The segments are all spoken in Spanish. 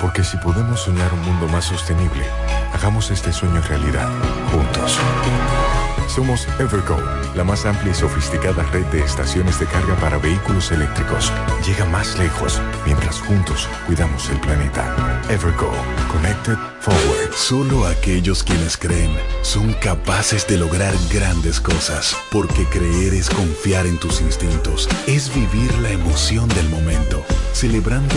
Porque si podemos soñar un mundo más sostenible, hagamos este sueño realidad, juntos. Somos Evergo, la más amplia y sofisticada red de estaciones de carga para vehículos eléctricos. Llega más lejos mientras juntos cuidamos el planeta. Evergo, Connected Forward. Solo aquellos quienes creen son capaces de lograr grandes cosas, porque creer es confiar en tus instintos, es vivir la emoción del momento, celebrando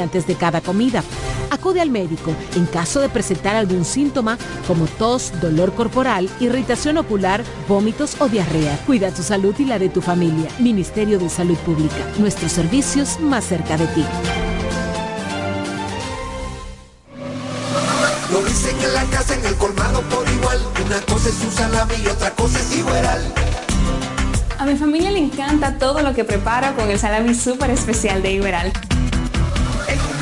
antes de cada comida. Acude al médico en caso de presentar algún síntoma como tos, dolor corporal, irritación ocular, vómitos o diarrea. Cuida tu salud y la de tu familia. Ministerio de Salud Pública. Nuestros servicios más cerca de ti. Lo dicen en la casa, en el colmado por igual. Una cosa es su salami y otra cosa es igual. A mi familia le encanta todo lo que prepara con el salami súper especial de Iberal.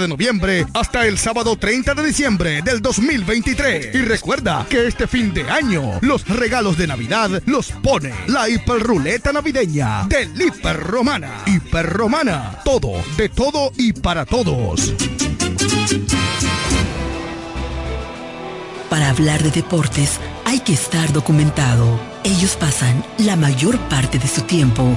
de noviembre hasta el sábado 30 de diciembre del 2023. Y recuerda que este fin de año los regalos de Navidad los pone la hiperruleta navideña del Hiper Romana. Hiper Romana, todo, de todo y para todos. Para hablar de deportes hay que estar documentado. Ellos pasan la mayor parte de su tiempo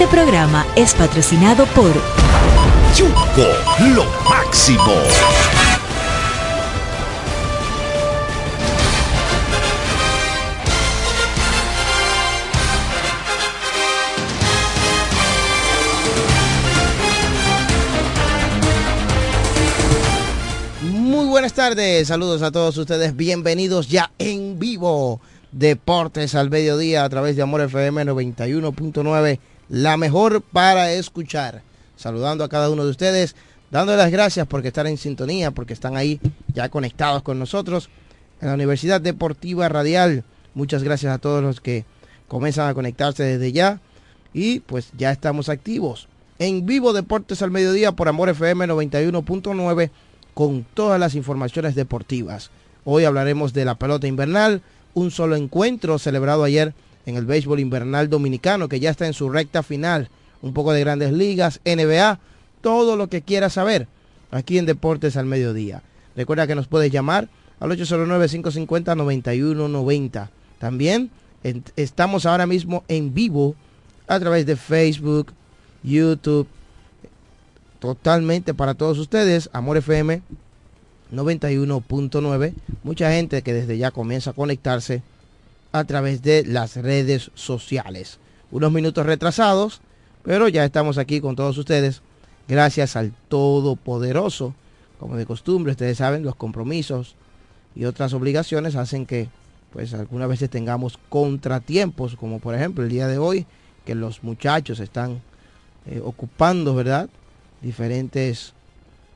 Este programa es patrocinado por Yugo, lo máximo. Muy buenas tardes, saludos a todos ustedes, bienvenidos ya en vivo. Deportes al mediodía a través de Amor FM 91.9, la mejor para escuchar. Saludando a cada uno de ustedes, dándoles las gracias porque están en sintonía, porque están ahí ya conectados con nosotros en la Universidad Deportiva Radial. Muchas gracias a todos los que comienzan a conectarse desde ya. Y pues ya estamos activos. En vivo Deportes al mediodía por Amor FM 91.9 con todas las informaciones deportivas. Hoy hablaremos de la pelota invernal, un solo encuentro celebrado ayer en el béisbol invernal dominicano que ya está en su recta final, un poco de grandes ligas, NBA, todo lo que quieras saber aquí en Deportes al mediodía. Recuerda que nos puedes llamar al 809-550-9190. También estamos ahora mismo en vivo a través de Facebook, YouTube, totalmente para todos ustedes, Amor FM 91.9. Mucha gente que desde ya comienza a conectarse a través de las redes sociales. Unos minutos retrasados, pero ya estamos aquí con todos ustedes. Gracias al Todopoderoso. Como de costumbre, ustedes saben, los compromisos y otras obligaciones hacen que pues algunas veces tengamos contratiempos, como por ejemplo el día de hoy, que los muchachos están eh, ocupando, ¿verdad? Diferentes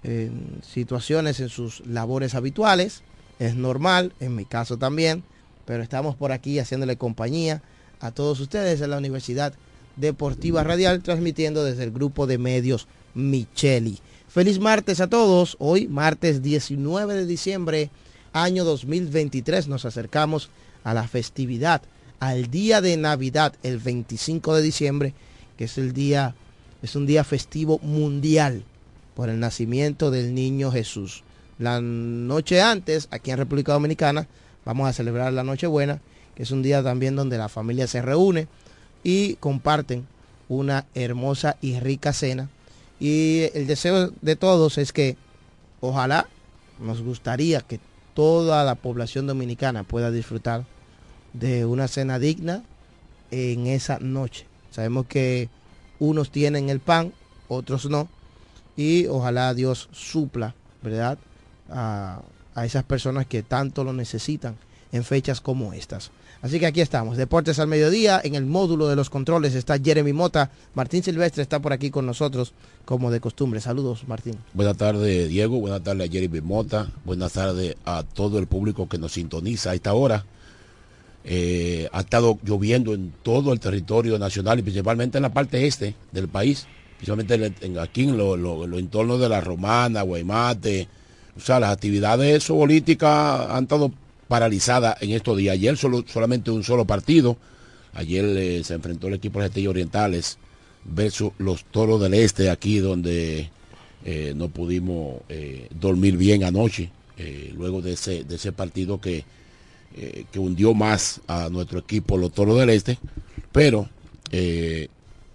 eh, situaciones en sus labores habituales. Es normal, en mi caso también, pero estamos por aquí haciéndole compañía a todos ustedes en la Universidad Deportiva Radial, transmitiendo desde el grupo de medios Micheli. Feliz martes a todos. Hoy, martes 19 de diciembre, año 2023, nos acercamos a la festividad, al día de Navidad, el 25 de diciembre, que es el día, es un día festivo mundial por el nacimiento del niño Jesús. La noche antes, aquí en República Dominicana, vamos a celebrar la Nochebuena, que es un día también donde la familia se reúne y comparten una hermosa y rica cena. Y el deseo de todos es que ojalá nos gustaría que toda la población dominicana pueda disfrutar de una cena digna en esa noche. Sabemos que unos tienen el pan, otros no, y ojalá Dios supla, ¿verdad? A esas personas que tanto lo necesitan en fechas como estas. Así que aquí estamos, Deportes al Mediodía, en el módulo de los controles está Jeremy Mota, Martín Silvestre está por aquí con nosotros como de costumbre. Saludos Martín. Buenas tardes Diego, buenas tardes a Jeremy Mota, buenas tardes a todo el público que nos sintoniza a esta hora. Eh, ha estado lloviendo en todo el territorio nacional y principalmente en la parte este del país, principalmente en, aquí en los lo, entornos de la Romana, Guaymate. O sea, las actividades políticas han estado paralizadas en estos días. Ayer solo, solamente un solo partido. Ayer eh, se enfrentó el equipo de Estrellas Orientales versus los Toros del Este, aquí donde eh, no pudimos eh, dormir bien anoche, luego de ese, de ese partido que que hundió más a nuestro equipo, los Toros del Este, pero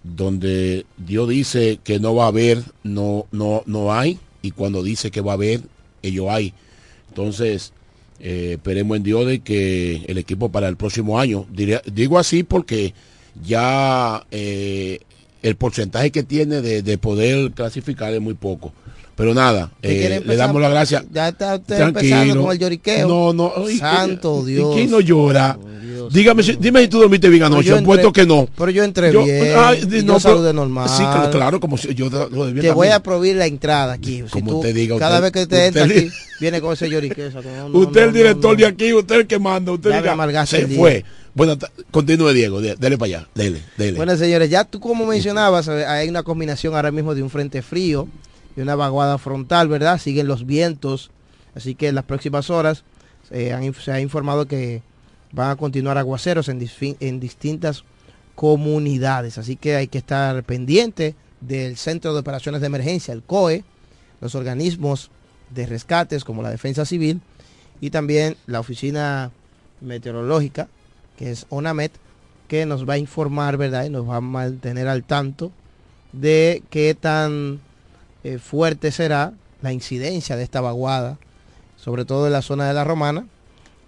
donde Dios dice que no va a haber, no, no, no hay, y cuando dice que va a haber, ello hay. Entonces, eh, esperemos en Dios de que el equipo para el próximo año, digo así porque ya el porcentaje que tiene de poder clasificar es muy poco. Pero nada, eh, le damos las gracias. Ya está usted empezando con el lloriqueo. No, no. Santo Dios. ¿Quién no llora? Dígame, si, dime si tú dormiste bien anoche, puesto que no. Pero yo entré bien. Ay, no, yo saludé normal. Sí, claro, como si yo lo Te voy a prohibir la entrada aquí. como usted diga. Cada vez que usted, entra aquí, viene con ese lloriqueo. usted es el director de aquí, usted el que manda. Usted diga, se fue. Bueno, continúe Diego, dele para allá, dele, dele. Bueno, señores, ya tú como mencionabas, hay una combinación ahora mismo de un frente frío y una vaguada frontal, ¿verdad? Siguen los vientos, así que en las próximas horas eh, se ha informado que van a continuar aguaceros en, en distintas comunidades, así que hay que estar pendiente del Centro de Operaciones de Emergencia, el COE, los organismos de rescates como la Defensa Civil y también la Oficina Meteorológica, que es ONAMET, que nos va a informar, ¿verdad? Y nos va a mantener al tanto de qué tan eh, fuerte será la incidencia de esta vaguada, sobre todo en la zona de la Romana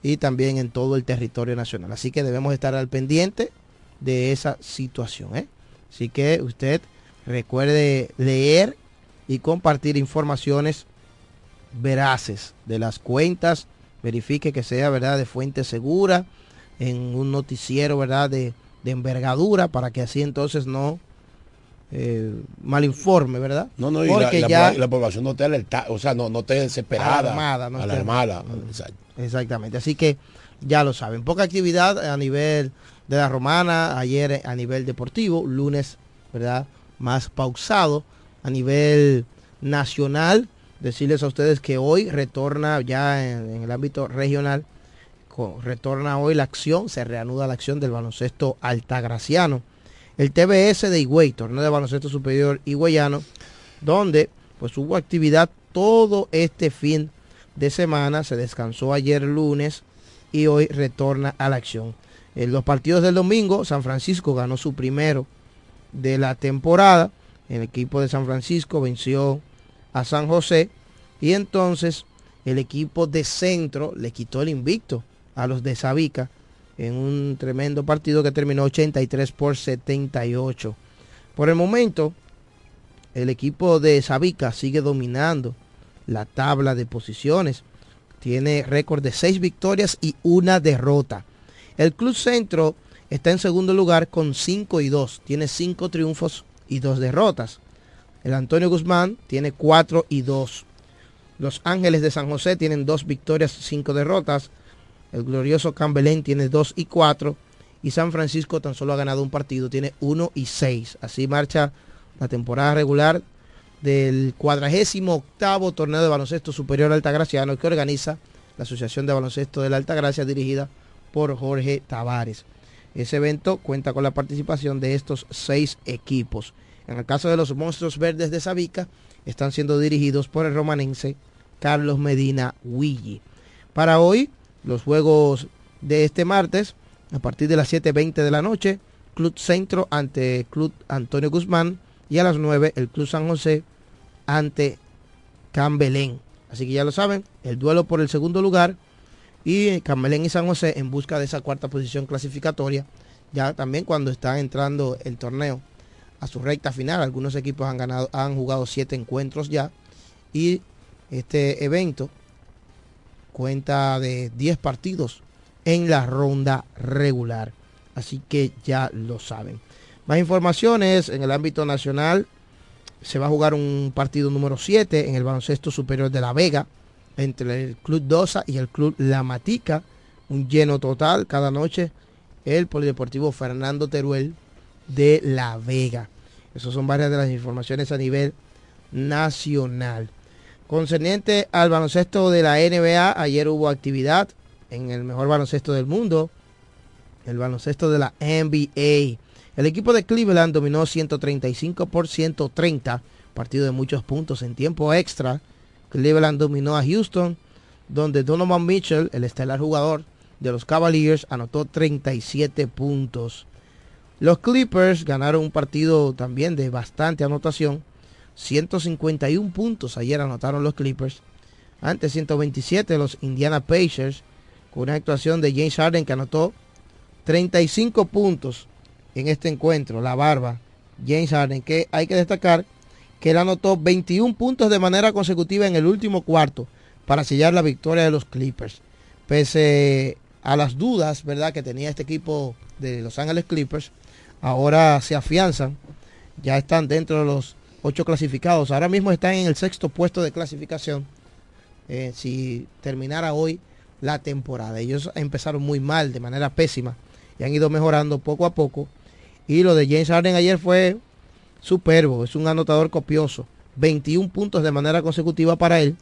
y también en todo el territorio nacional. Así que debemos estar al pendiente de esa situación. ¿eh? Así que usted recuerde leer y compartir informaciones veraces de las cuentas, verifique que sea verdad de fuente segura en un noticiero verdad de, de envergadura para que así entonces no eh, mal informe, ¿verdad? No, no, y Porque la, ya la, población no esté alerta, o sea, no, no esté desesperada, alarmada, no alarmada. Exactamente, así que ya lo saben. Poca actividad a nivel de la romana, ayer a nivel deportivo, lunes, ¿verdad? Más pausado a nivel nacional. Decirles a ustedes que hoy retorna ya en, el ámbito regional, retorna hoy la acción, se reanuda la acción del baloncesto altagraciano el TBS de Higüey, torneo de baloncesto superior higüeyano, donde pues hubo actividad todo este fin de semana, se descansó ayer lunes y hoy retorna a la acción. En los partidos del domingo, San Francisco ganó su primero de la temporada. El equipo de San Francisco venció a San José y entonces el equipo de centro le quitó el invicto a los de Sabica en un tremendo partido que terminó 83 por 78. Por el momento, el equipo de Sabica sigue dominando la tabla de posiciones. Tiene récord de 6 victorias y una derrota. El Club Centro está en segundo lugar con 5 y 2. Tiene 5 triunfos y 2 derrotas. El Antonio Guzmán tiene 4 y 2. Los Ángeles de San José tienen 2 victorias, 5 derrotas. El glorioso Cambelén tiene 2 y 4. Y San Francisco tan solo ha ganado un partido, tiene 1 y 6. Así marcha la temporada regular del cuadragésimo octavo torneo de baloncesto superior altagraciano que organiza la Asociación de Baloncesto de la Altagracia dirigida por Jorge Tavares. Ese evento cuenta con la participación de estos seis equipos. En el caso de los Monstruos Verdes de Sabica, están siendo dirigidos por el romanense Carlos Medina Willi. Para hoy, los juegos de este martes a partir de las 7.20 de la noche. Club Centro ante Club Antonio Guzmán y a las 9 el Club San José ante Cambelén. Así que ya lo saben, el duelo por el segundo lugar y Cambelén y San José en busca de esa cuarta posición clasificatoria. Ya también cuando está entrando el torneo a su recta final, algunos equipos han ganado, han jugado siete encuentros ya y este evento cuenta de 10 partidos en la ronda regular. Así que ya lo saben. Más informaciones en el ámbito nacional. Se va a jugar un partido número 7 en el baloncesto superior de La Vega entre el Club Dosa y el Club La Matica. Un lleno total cada noche. El Polideportivo Fernando Teruel de La Vega. Esas son varias de las informaciones a nivel nacional. Concerniente al baloncesto de la NBA, ayer hubo actividad en el mejor baloncesto del mundo, el baloncesto de la NBA. El equipo de Cleveland dominó 135 por 130, partido de muchos puntos en tiempo extra. Cleveland dominó a Houston, donde Donovan Mitchell, el estelar jugador de los Cavaliers, anotó 37 puntos. Los Clippers ganaron un partido también de bastante anotación. 151 puntos ayer anotaron los Clippers. Antes 127 los Indiana Pacers con una actuación de James Harden que anotó 35 puntos en este encuentro, la barba, James Harden, que hay que destacar que él anotó 21 puntos de manera consecutiva en el último cuarto para sellar la victoria de los Clippers. Pese a las dudas, ¿verdad?, que tenía este equipo de Los Ángeles Clippers, ahora se afianzan, ya están dentro de los ocho clasificados, ahora mismo están en el sexto puesto de clasificación. Eh, si terminara hoy la temporada. Ellos empezaron muy mal, de manera pésima, y han ido mejorando poco a poco. Y lo de James Harden ayer fue superbo, es un anotador copioso. 21 puntos de manera consecutiva para él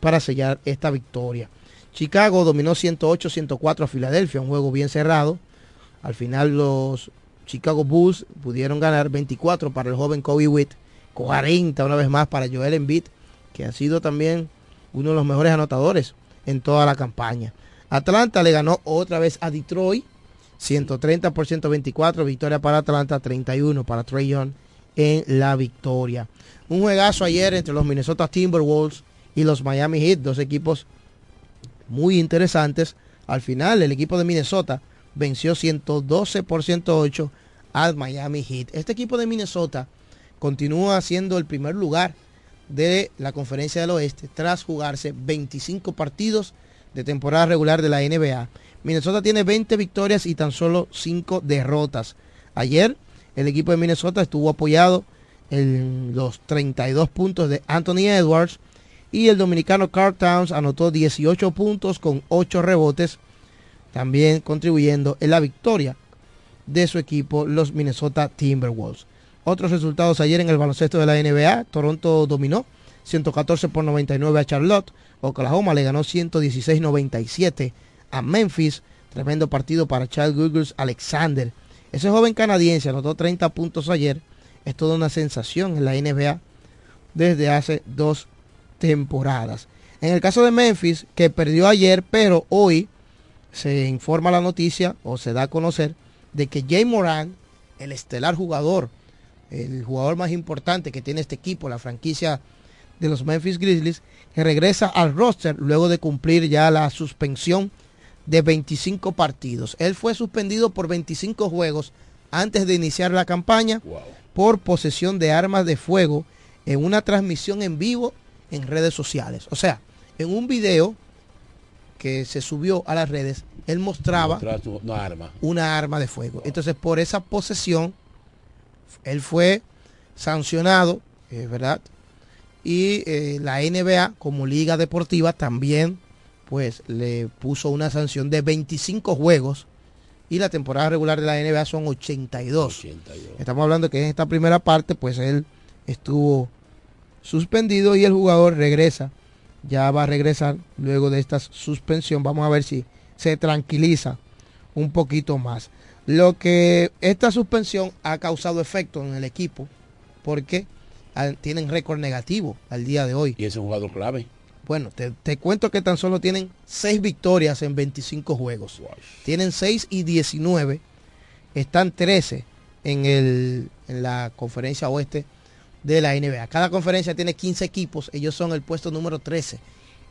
para sellar esta victoria. Chicago dominó 108-104 a Filadelfia, un juego bien cerrado. Al final los Chicago Bulls pudieron ganar 24 para el joven Kobe Witt, 40 una vez más para Joel Embiid, que ha sido también uno de los mejores anotadores en toda la campaña. Atlanta le ganó otra vez a Detroit, 130 por 124, victoria para Atlanta, 31 para Trey Young en la victoria. Un juegazo ayer entre los Minnesota Timberwolves y los Miami Heat, dos equipos muy interesantes. Al final el equipo de Minnesota venció 112 por 108 al Miami Heat. Este equipo de Minnesota continúa siendo el primer lugar de la Conferencia del Oeste tras jugarse 25 partidos de temporada regular de la NBA. Minnesota tiene 20 victorias y tan solo 5 derrotas. Ayer el equipo de Minnesota estuvo apoyado en los 32 puntos de Anthony Edwards y el dominicano Carl Towns anotó 18 puntos con 8 rebotes, también contribuyendo en la victoria de su equipo, los Minnesota Timberwolves. Otros resultados ayer en el baloncesto de la NBA. Toronto dominó 114 por 99 a Charlotte. Oklahoma le ganó 116-97 a Memphis. Tremendo partido para Charles Gugles Alexander. Ese joven canadiense anotó 30 puntos ayer. Es toda una sensación en la NBA desde hace dos temporadas. En el caso de Memphis, que perdió ayer, pero hoy se informa la noticia o se da a conocer de que Jay Moran, el estelar jugador el jugador más importante que tiene este equipo, la franquicia de los Memphis Grizzlies, que regresa al roster luego de cumplir ya la suspensión de 25 partidos. Él fue suspendido por 25 juegos antes de iniciar la campaña por posesión de armas de fuego en una transmisión en vivo en redes sociales. O sea, en un video que se subió a las redes, él mostraba una arma. una arma de fuego. Entonces, por esa posesión él fue sancionado, ¿verdad? Y eh, la NBA como liga deportiva también pues le puso una sanción de 25 juegos y la temporada regular de la NBA son 82. Estamos hablando que en esta primera parte pues él estuvo suspendido y el jugador regresa, ya va a regresar luego de esta suspensión. Vamos a ver si se tranquiliza un poquito más. Lo que esta suspensión ha causado efecto en el equipo porque tienen récord negativo al día de hoy. Y es un jugador clave. Bueno, te, cuento que tan solo tienen 6 victorias en 25 juegos. Tienen 6 y 19. Están 13 en, el, en la conferencia oeste de la NBA. Cada conferencia tiene 15 equipos. Ellos son el puesto número 13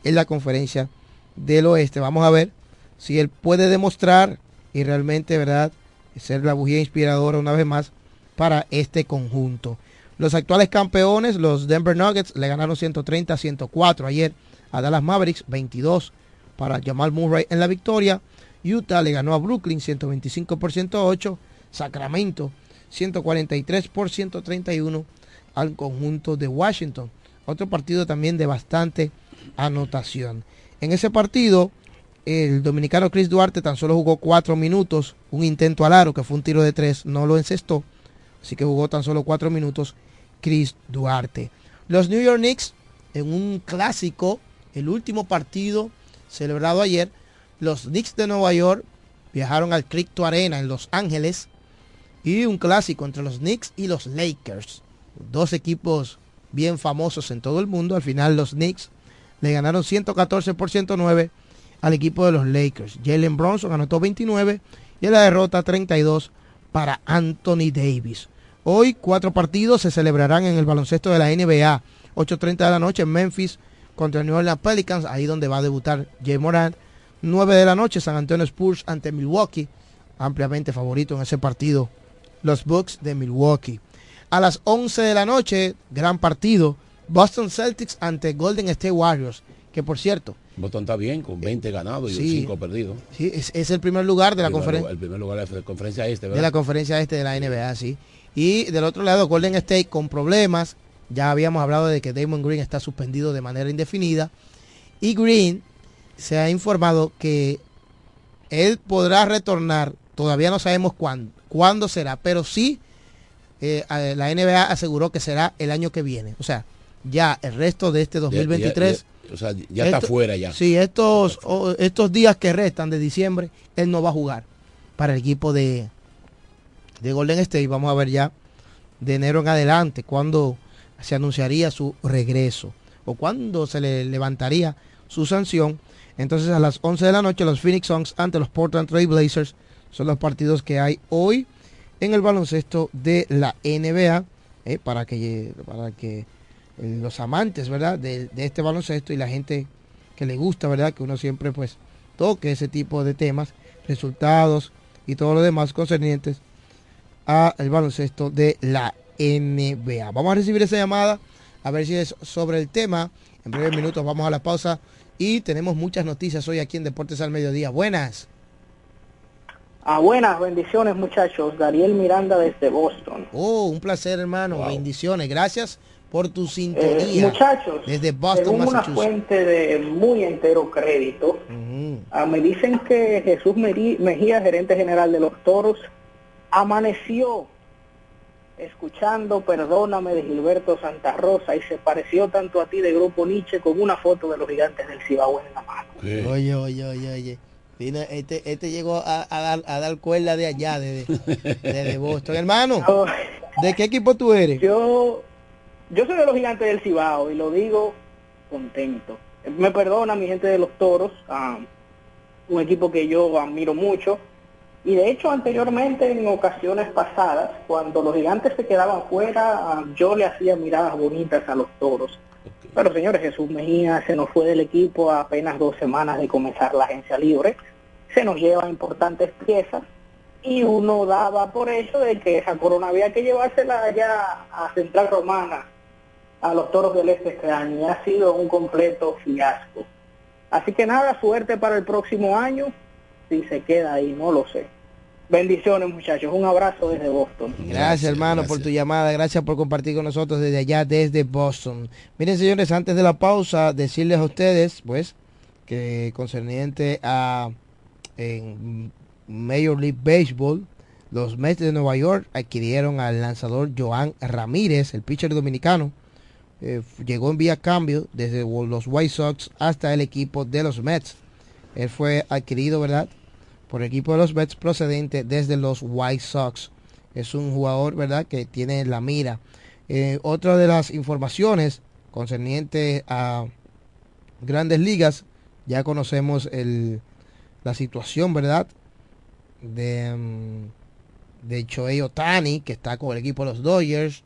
en la conferencia del oeste. Vamos a ver si él puede demostrar y realmente, ¿verdad? Ser la bujía inspiradora una vez más para este conjunto. Los actuales campeones, los Denver Nuggets, le ganaron 130 104 ayer a Dallas Mavericks, 22 para Jamal Murray en la victoria. Utah le ganó a Brooklyn 125 por 108. Sacramento 143 por 131 al conjunto de Washington. Otro partido también de bastante anotación. En ese partido, el dominicano Chris Duarte tan solo jugó cuatro minutos, un intento al aro que fue un tiro de tres, no lo encestó, así que jugó tan solo cuatro minutos Chris Duarte. Los New York Knicks, en un clásico, el último partido celebrado ayer, los Knicks de Nueva York viajaron al Crypto Arena en Los Ángeles y un clásico entre los Knicks y los Lakers, dos equipos bien famosos en todo el mundo. Al final los Knicks le ganaron 114 por 109 al equipo de los Lakers. Jalen Bronson anotó 29 y la derrota 32 para Anthony Davis. Hoy cuatro partidos se celebrarán en el baloncesto de la NBA. 8.30 de la noche en Memphis contra New Orleans Pelicans, ahí donde va a debutar Jay Morant. 9 de la noche San Antonio Spurs ante Milwaukee, ampliamente favorito en ese partido, los Bucks de Milwaukee. A las 11 de la noche, gran partido, Boston Celtics ante Golden State Warriors, que por cierto... Boston está bien, con 20 ganados y 5 perdidos. Sí, es, el primer lugar de la conferencia. El primer lugar de la conferencia este, ¿verdad? De la conferencia este de la NBA, sí. Y del otro lado, Golden State con problemas. Ya habíamos hablado de que Damon Green está suspendido de manera indefinida. Y Green se ha informado que él podrá retornar, todavía no sabemos cuándo, cuándo será, pero sí eh, la NBA aseguró que será el año que viene. O sea, ya el resto de este 2023. O sea, ya está fuera ya. Sí, estos, estos días que restan de diciembre, él no va a jugar para el equipo de, de Golden State. Vamos a ver ya de enero en adelante cuándo se anunciaría su regreso o cuándo se le levantaría su sanción. Entonces a las 11 de la noche los Phoenix Suns ante los Portland Trail Blazers son los partidos que hay hoy en el baloncesto de la NBA eh, para que, para que los amantes ¿verdad? De, este baloncesto y la gente que le gusta, ¿verdad? Que uno siempre pues toque ese tipo de temas, resultados y todo lo demás concernientes al baloncesto de la NBA. Vamos a recibir esa llamada a ver si es sobre el tema. En breves minutos vamos a la pausa y tenemos muchas noticias hoy aquí en Deportes al Mediodía. Buenas. Ah, buenas, bendiciones muchachos. Dariel Miranda desde Boston. Oh, un placer hermano, bendiciones. Gracias por tu sintonía. Eh, muchachos, desde Boston, según una fuente de muy entero crédito, ah, me dicen que Jesús Mejía, gerente general de los Toros, amaneció escuchando Perdóname de Gilberto Santa Rosa y se pareció tanto a ti de Grupo Nietzsche con una foto de los gigantes del Cibao en la mano. Oye, oye, oye, oye este, este llegó a, dar, a dar cuerda de allá, de, de, Boston. Hermano, ¿de qué equipo tú eres? Yo, yo soy de los gigantes del Cibao y lo digo contento. Me perdona mi gente de los toros, ah, un equipo que yo admiro mucho. Y de hecho anteriormente en ocasiones pasadas, cuando los gigantes se quedaban fuera, ah, yo le hacía miradas bonitas a los toros. Pero señores, Jesús Mejía se nos fue del equipo a apenas dos semanas de comenzar la agencia libre. Se nos lleva importantes piezas y uno daba por hecho de que esa corona había que llevársela allá a Central Romana, a los Toros del Este este año. Y ha sido un completo fiasco. Así que nada, suerte para el próximo año. Si se queda ahí, no lo sé. Bendiciones muchachos, un abrazo desde Boston. Gracias, hermano por tu llamada, gracias por compartir con nosotros desde allá, desde Boston. Miren señores, antes de la pausa, decirles a ustedes, pues, que concerniente a en Major League Baseball, los Mets de Nueva York adquirieron al lanzador Joan Ramírez, el pitcher dominicano. Eh, llegó en vía cambio desde los White Sox hasta el equipo de los Mets. Él fue adquirido, ¿verdad? por el equipo de los Mets procedente desde los White Sox. Es un jugador, ¿verdad?, que tiene la mira. Eh, otra de las informaciones concerniente a grandes ligas, ya conocemos el, la situación, ¿verdad?, de, mm, de Choei Otani, que está con el equipo de los Dodgers.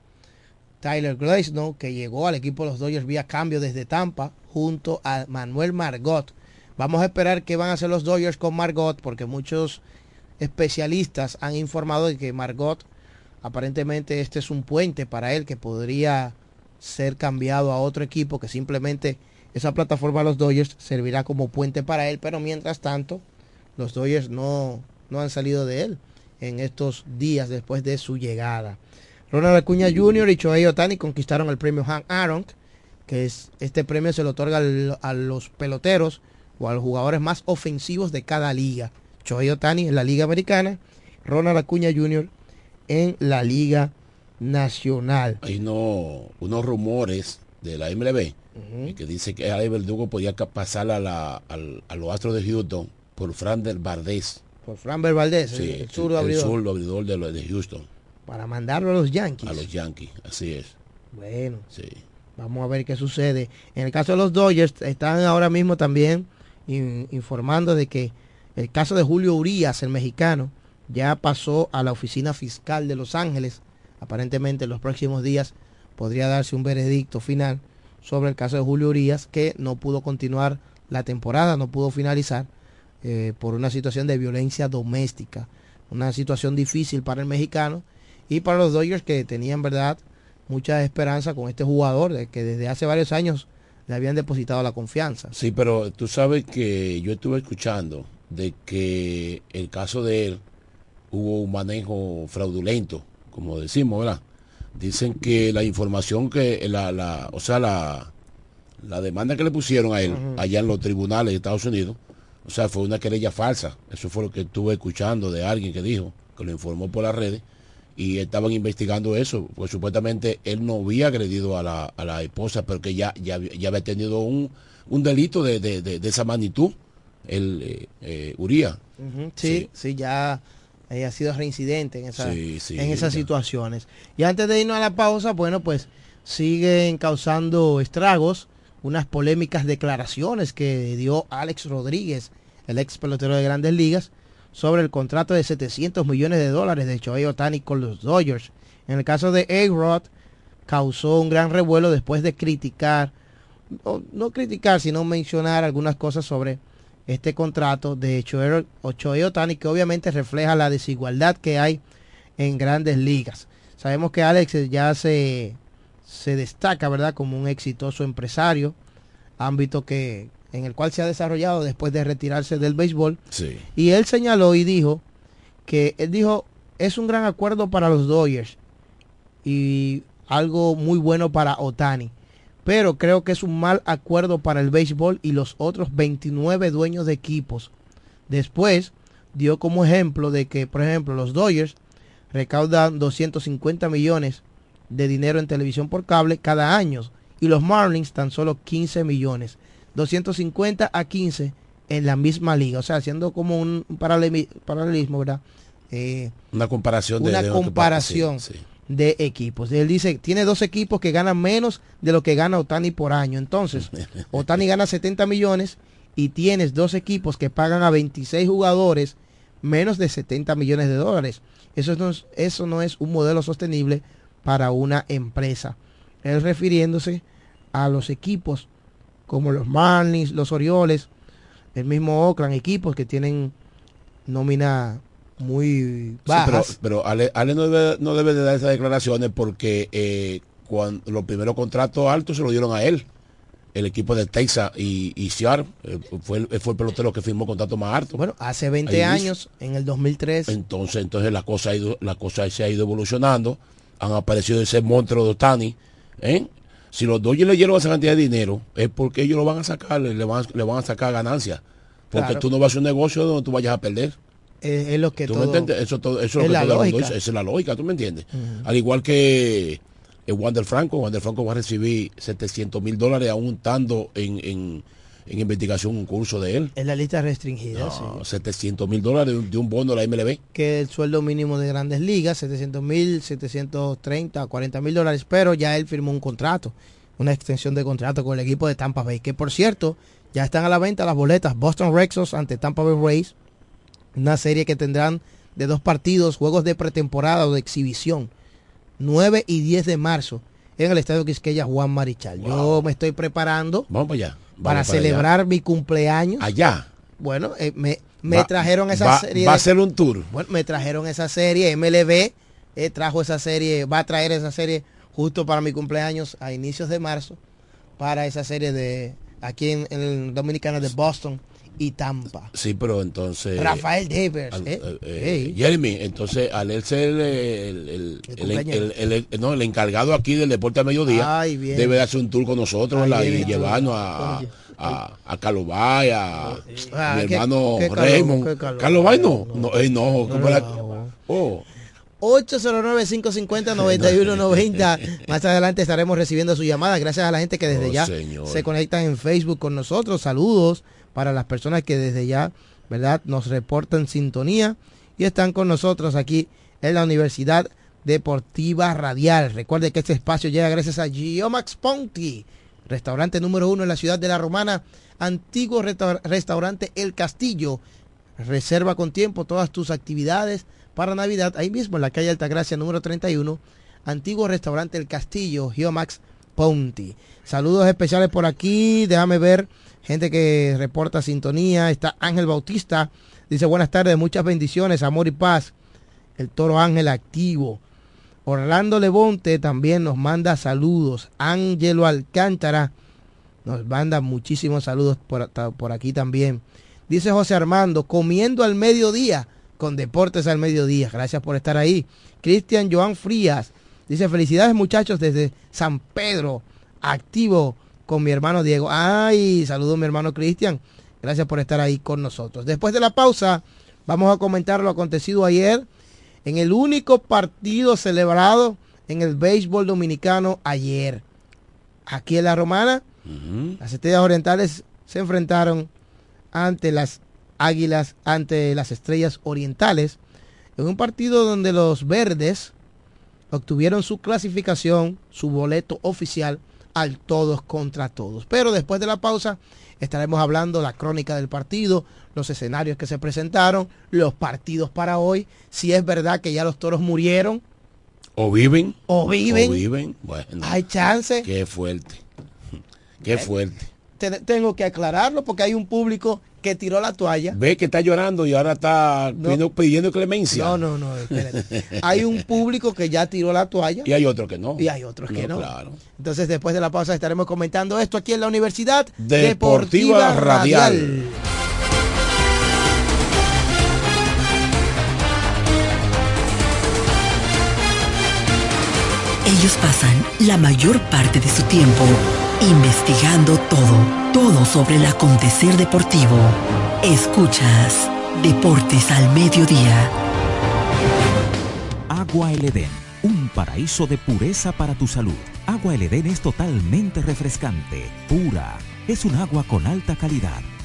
Tyler Glasnow, que llegó al equipo de los Dodgers vía cambio desde Tampa, junto a Manuel Margot, Vamos a esperar qué van a hacer los Dodgers con Margot, porque muchos especialistas han informado de que Margot aparentemente este es un puente para él que podría ser cambiado a otro equipo que simplemente esa plataforma de los Dodgers servirá como puente para él, pero mientras tanto, los Dodgers no, no han salido de él en estos días después de su llegada. Ronald Acuña Jr. y Choei Otani conquistaron el premio Hank Aaron, que es este premio se le otorga al- a los peloteros o a los jugadores más ofensivos de cada liga. Choei Otani en la liga americana, Ronald Acuña Jr. en la liga nacional. Hay no, unos rumores de la MLB que dice que Ale Verdugo podía pasar a, la, al- a los Astros de Houston por Fran del Valdés. Por Framber Valdez, Sí, el, el zurdo el abridor, de, los de Houston, para mandarlo a los Yankees. a los Yankees, así es. Bueno, Sí. vamos a ver qué sucede. En el caso de los Dodgers, están ahora mismo también in- informando de que el caso de Julio Urias, el mexicano, ya pasó a la oficina fiscal de Los Ángeles. Aparentemente en los próximos días podría darse un veredicto final sobre el caso de Julio Urias, que no pudo continuar la temporada, no pudo finalizar eh, por una situación de violencia doméstica. Una situación difícil para el mexicano y para los Dodgers que tenían, verdad, mucha esperanza con este jugador, de que desde hace varios años le habían depositado la confianza. Sí, pero tú sabes que yo estuve escuchando de que el caso de él hubo un manejo fraudulento, como decimos, ¿verdad? Dicen que la información que, la, la, o sea, la, la demanda que le pusieron a él allá en los tribunales de Estados Unidos, o sea, fue una querella falsa. Eso fue lo que estuve escuchando de alguien que dijo, que lo informó por las redes, y estaban investigando eso, pues supuestamente él no había agredido a la, a la esposa, pero que ya, ya, había- ya había tenido un, un delito de, de- de- de esa magnitud, el eh, eh, Uría. Ujú, sí, sí, ya eh, ha sido reincidente en, esa- Sí, sí, en esas ya. situaciones. Y antes de irnos a la pausa, bueno, pues siguen causando estragos unas polémicas declaraciones que dio Alex Rodríguez, el ex pelotero de grandes ligas, sobre el contrato de 700 millones de dólares de Shohei Otani con los Dodgers. En el caso de A-Rod, causó un gran revuelo después de criticar, o no criticar, sino mencionar algunas cosas sobre este contrato de Shohei Otani, que obviamente refleja la desigualdad que hay en grandes ligas. Sabemos que Alex ya se, se destaca, ¿verdad?, como un exitoso empresario, ámbito que en el cual se ha desarrollado después de retirarse del béisbol. Sí. Y él señaló y dijo que él dijo es un gran acuerdo para los Dodgers y algo muy bueno para Otani. Pero creo que es un mal acuerdo para el béisbol y los otros 29 dueños de equipos. Después dio como ejemplo de que, por ejemplo, los Dodgers recaudan 250 millones de dinero en televisión por cable cada año y los Marlins tan solo 15 millones. 250 a 15 en la misma liga, o sea, haciendo como un paraleli- paralelismo, ¿verdad? Eh, Una comparación de una de comparación sí, sí. de equipos. Él dice, tiene dos equipos que ganan menos de lo que gana Otani por año. Entonces, Otani gana 70 millones y tienes dos equipos que pagan a 26 jugadores menos de 70 millones de dólares. Eso no es, eso no es un modelo sostenible para una empresa. Él refiriéndose a los equipos como los Marlins, los Orioles, el mismo Oakland, equipos que tienen nómina muy Sí, bajas. pero, pero Ale, Ale no, debe, no debe de dar esas declaraciones porque eh, cuando los primeros contratos altos se lo dieron a él. El equipo de Texas y, y Seattle eh, fue, el, fue el pelotero que firmó contrato más alto. Bueno, hace 20 Ahí años, en el 2003. Entonces, entonces la cosa ha ido, la cosa se ha ido evolucionando. Han aparecido ese monstruo de Otani. ¿eh? Si los Dodgers le dieron esa cantidad de dinero, es porque ellos lo van a sacar, le van, le van a sacar ganancias. Porque Claro. tú no vas a un negocio donde tú vayas a perder. es, es lo que ¿Tú todo- me entiendes? Eso, todo, eso es lo la que todo lógica. Esa es la lógica, ¿tú me entiendes? Al igual que eh, Wander Franco, Wander Franco va a recibir 700 mil dólares aún estando en, en, en investigación un curso de él. Es la lista restringida, sí. No, 700 mil dólares de un, bono de la MLB. que el sueldo mínimo de grandes ligas, 700 mil, 730, 40 mil dólares, pero ya él firmó un contrato, una extensión de contrato con el equipo de Tampa Bay, que por cierto, ya están a la venta las boletas Boston Red Sox ante Tampa Bay Rays, una serie que tendrán de dos partidos, juegos de pretemporada o de exhibición, 9 y 10 de marzo, en el Estadio Quisqueya Juan Marichal. Yo me estoy preparando Vamos para allá. Para celebrar mi cumpleaños. Allá. Bueno, eh, me, me Va- trajeron esa va- serie. va a ser un tour. Bueno, me trajeron esa serie. MLB eh, trajo esa serie, va a traer esa serie justo para mi cumpleaños a inicios de marzo para esa serie de, aquí en, en Dominicana de Boston y Tampa. Sí, pero entonces... Rafael Devers. al- ¿eh? eh, eh, Jeremy, entonces al él ser el, no, el encargado aquí del deporte a mediodía, Ay, debe de hacer un tour con nosotros y llevarnos a, a, a Carlos Bay, a Ah, mi hermano qué Raymond. qué calor. Carlos Bay no, no, eh, no, ¿cómo era? Oh, 809-550-9190. Más adelante estaremos recibiendo su llamada. Gracias a la gente que desde Oh, ya señor. se conectan en Facebook con nosotros. Saludos para las personas que desde ya, ¿verdad? Nos reportan sintonía y están con nosotros aquí en la Universidad Deportiva Radial. Recuerde que este espacio llega gracias a Geomax Ponti, restaurante número uno en la ciudad de La Romana, antiguo resta- restaurante El Castillo. Reserva con tiempo todas tus actividades para Navidad ahí mismo en la calle Altagracia número 31, antiguo restaurante El Castillo, Geomax Ponti. Saludos especiales por aquí, déjame ver gente que reporta sintonía, está Ángel Bautista, dice buenas tardes, muchas bendiciones, amor y paz. El Toro Ángel activo. Orlando Levonte también nos manda saludos. Ángelo Alcántara nos manda muchísimos saludos por, por aquí también. Dice José Armando, comiendo al mediodía con Deportes al Mediodía. Gracias por estar ahí. Cristian Joan Frías dice felicidades muchachos desde San Pedro, activo con mi hermano Diego. Ay, saludo mi hermano Cristian. Gracias por estar ahí con nosotros. Después de la pausa, vamos a comentar lo acontecido ayer en el único partido celebrado en el béisbol dominicano ayer. Aquí en la Romana, las estrellas orientales se enfrentaron ante las águilas, ante las estrellas orientales, en un partido donde los verdes obtuvieron su clasificación, su boleto oficial al todos contra todos. Pero después de la pausa estaremos hablando la crónica del partido, los escenarios que se presentaron, los partidos para hoy, si es verdad que ya los toros murieron, o viven. O viven. O viven. Bueno. hay chance. Qué fuerte. Qué fuerte. Te- tengo que aclararlo porque hay un público que tiró la toalla. Ve que está llorando y ahora está No. pidiendo, pidiendo clemencia. No, no, no, espérate. Hay un público que ya tiró la toalla. Y hay otro que no. Y hay otros que no. Claro. Entonces, después de la pausa estaremos comentando esto aquí en la Universidad Deportiva Radial. Ellos pasan la mayor parte de su tiempo investigando todo, todo sobre el acontecer deportivo. Escuchas Deportes al Mediodía. Agua El Edén, un paraíso de pureza para tu salud. Agua El Edén es totalmente refrescante, pura. Es un agua con alta calidad,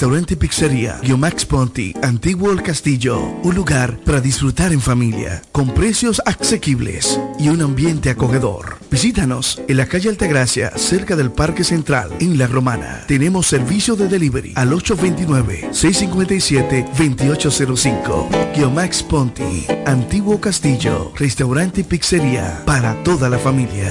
Restaurante y Pizzería, Guiomax Ponti, Antiguo El Castillo, un lugar para disfrutar en familia, con precios asequibles y un ambiente acogedor. Visítanos en la calle Altagracia, cerca del Parque Central, en La Romana. Tenemos servicio de delivery al 829-657-2805. Guiomax Ponti, Antiguo Castillo, Restaurante y Pizzería, para toda la familia.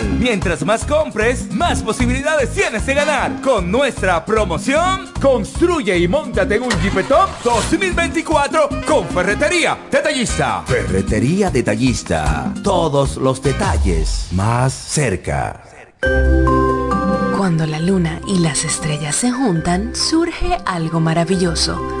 Mientras más compres, más posibilidades tienes de ganar. Con nuestra promoción, construye y montate en un Jeepetop 2024 con Ferretería Detallista. Ferretería Detallista. Todos los detalles más cerca. Cuando la luna y las estrellas se juntan, surge algo maravilloso.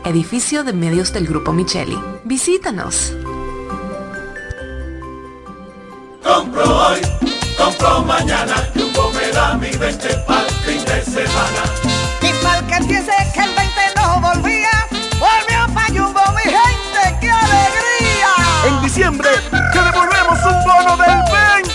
edificio de medios del Grupo Micheli. Visítanos. Compro hoy, compro mañana, Jumbo me da mi 20 para el fin de semana. Y mal que empiece que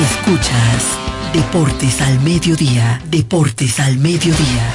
Escuchas Deportes al Mediodía, Deportes al Mediodía.